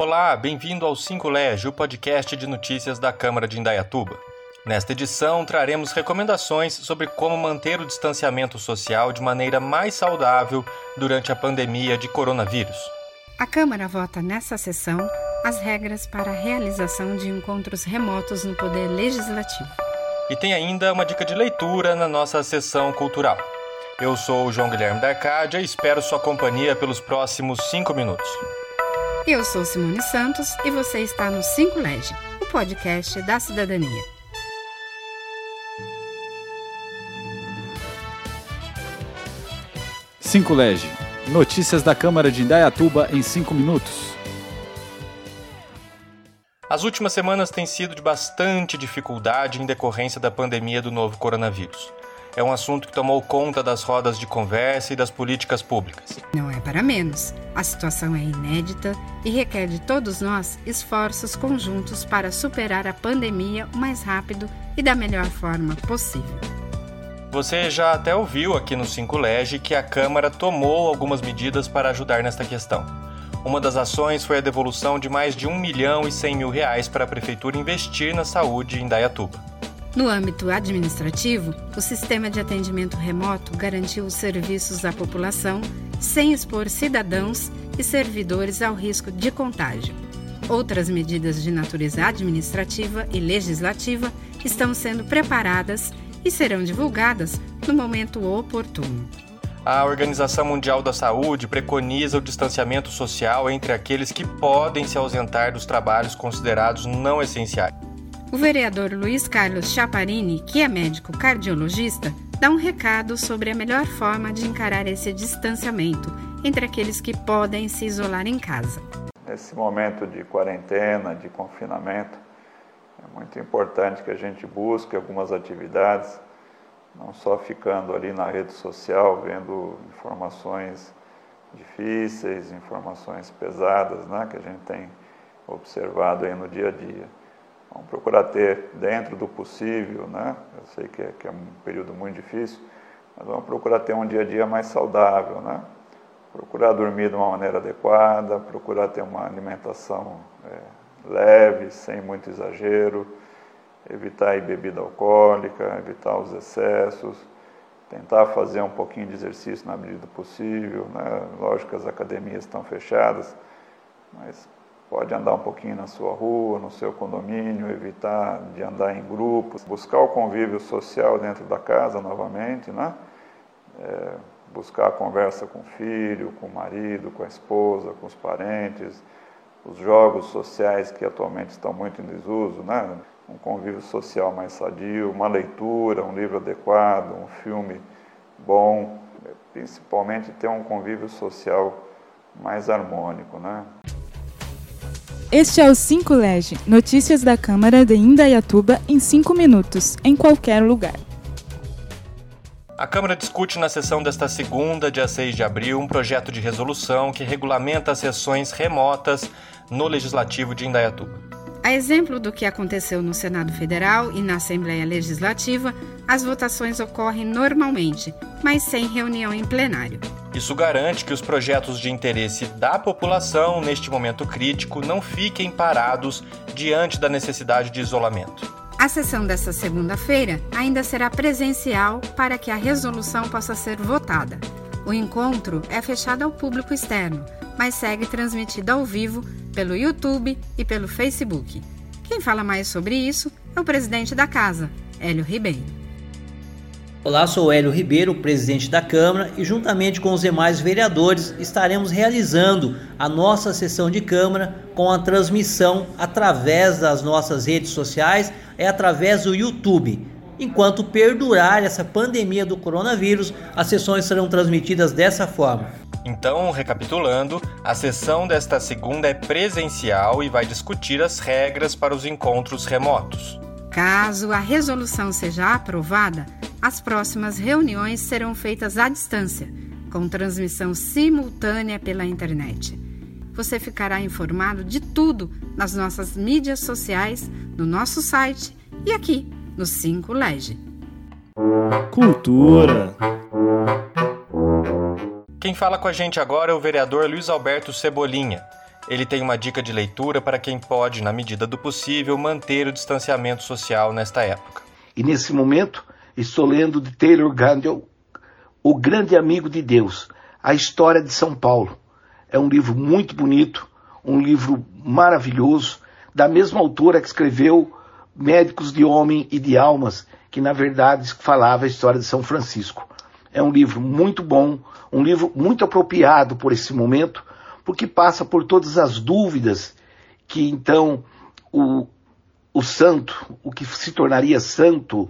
Olá, bem-vindo ao 5 Lege, o podcast de notícias da Câmara de Indaiatuba. Nesta edição, traremos recomendações sobre como manter o distanciamento social de maneira mais saudável durante a pandemia de coronavírus. A Câmara vota nessa sessão as regras para a realização de encontros remotos no Poder Legislativo. E tem ainda uma dica de leitura na nossa sessão cultural. Eu sou o João Guilherme da Arcádia e espero sua companhia pelos próximos cinco minutos. Eu sou Simone Santos e você está no 5 Lege, o podcast da cidadania. Cinco Lege. Notícias da Câmara de Indaiatuba em 5 minutos. As últimas semanas têm sido de bastante dificuldade em decorrência da pandemia do novo coronavírus é um assunto que tomou conta das rodas de conversa e das políticas públicas. Não é para menos. A situação é inédita e requer de todos nós esforços conjuntos para superar a pandemia o mais rápido e da melhor forma possível. Você já até ouviu aqui no 5 Lege que a Câmara tomou algumas medidas para ajudar nesta questão. Uma das ações foi a devolução de mais de 1 milhão e 100 mil reais para a Prefeitura investir na saúde em Dayatuba. No âmbito administrativo, o sistema de atendimento remoto garantiu os serviços à população sem expor cidadãos e servidores ao risco de contágio. Outras medidas de natureza administrativa e legislativa estão sendo preparadas e serão divulgadas no momento oportuno. A Organização Mundial da Saúde preconiza o distanciamento social entre aqueles que podem se ausentar dos trabalhos considerados não essenciais. O vereador Luiz Carlos Chaparini, que é médico cardiologista, dá um recado sobre a melhor forma de encarar esse distanciamento entre aqueles que podem se isolar em casa. Nesse momento de quarentena, de confinamento, é muito importante que a gente busque algumas atividades, não só ficando ali na rede social vendo informações difíceis, informações pesadas, né, que a gente tem observado aí no dia a dia Vamos procurar ter, dentro do possível, né? eu sei que é, que é um período muito difícil, mas vamos procurar ter um dia a dia mais saudável, né? procurar dormir de uma maneira adequada, procurar ter uma alimentação é, leve, sem muito exagero, evitar a bebida alcoólica, evitar os excessos, tentar fazer um pouquinho de exercício na medida do possível. Né? Lógico que as academias estão fechadas, mas Pode andar um pouquinho na sua rua, no seu condomínio, evitar de andar em grupos, buscar o convívio social dentro da casa novamente, né? É, buscar a conversa com o filho, com o marido, com a esposa, com os parentes, os jogos sociais que atualmente estão muito em desuso, né? um convívio social mais sadio, uma leitura, um livro adequado, um filme bom, principalmente ter um convívio social mais harmônico. Né? Este é o 5 Lege, notícias da Câmara de Indaiatuba em 5 minutos, em qualquer lugar. A Câmara discute na sessão desta segunda, dia 6 de abril, um projeto de resolução que regulamenta as sessões remotas no Legislativo de Indaiatuba. A exemplo do que aconteceu no Senado Federal e na Assembleia Legislativa, as votações ocorrem normalmente, mas sem reunião em plenário. Isso garante que os projetos de interesse da população neste momento crítico não fiquem parados diante da necessidade de isolamento. A sessão desta segunda-feira ainda será presencial para que a resolução possa ser votada. O encontro é fechado ao público externo, mas segue transmitido ao vivo pelo YouTube e pelo Facebook. Quem fala mais sobre isso é o presidente da casa, Hélio Ribeiro. Olá, sou Hélio Ribeiro, presidente da Câmara, e juntamente com os demais vereadores estaremos realizando a nossa sessão de Câmara com a transmissão através das nossas redes sociais e através do YouTube. Enquanto perdurar essa pandemia do coronavírus, as sessões serão transmitidas dessa forma. Então, recapitulando, a sessão desta segunda é presencial e vai discutir as regras para os encontros remotos. Caso a resolução seja aprovada, as próximas reuniões serão feitas à distância, com transmissão simultânea pela internet. Você ficará informado de tudo nas nossas mídias sociais, no nosso site e aqui no 5 Lege. Cultura. Quem fala com a gente agora é o vereador Luiz Alberto Cebolinha. Ele tem uma dica de leitura para quem pode, na medida do possível, manter o distanciamento social nesta época. E nesse momento, estou lendo de Taylor Gandel, O Grande Amigo de Deus, a história de São Paulo. É um livro muito bonito, um livro maravilhoso, da mesma autora que escreveu Médicos de Homem e de Almas, que na verdade falava a história de São Francisco. É um livro muito bom, um livro muito apropriado por esse momento, porque passa por todas as dúvidas que então o, o santo, o que se tornaria santo,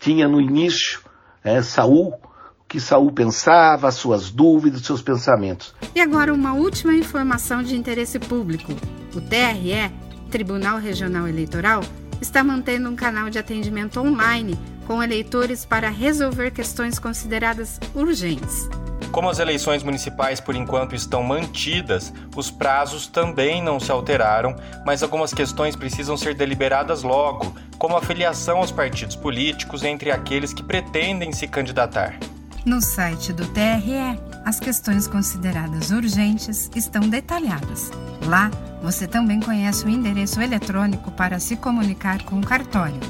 tinha no início, é, Saul, o que Saul pensava, as suas dúvidas, seus pensamentos. E agora uma última informação de interesse público. O TRE, Tribunal Regional Eleitoral, está mantendo um canal de atendimento online com eleitores para resolver questões consideradas urgentes. Como as eleições municipais por enquanto estão mantidas, os prazos também não se alteraram, mas algumas questões precisam ser deliberadas logo, como a filiação aos partidos políticos entre aqueles que pretendem se candidatar. No site do TRE, as questões consideradas urgentes estão detalhadas. Lá, você também conhece o endereço eletrônico para se comunicar com o cartório.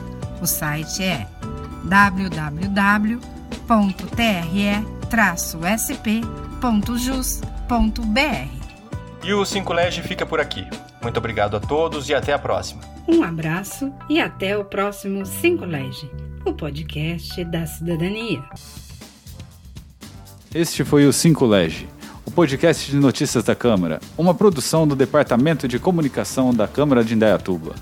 O site é www.tre sp.jus.br. E o 5 Lege fica por aqui. Muito obrigado a todos e até a próxima. Um abraço e até o próximo 5 Lege, o podcast da cidadania. Este foi o 5 Lege, o podcast de notícias da Câmara, uma produção do Departamento de Comunicação da Câmara de Indaiatuba.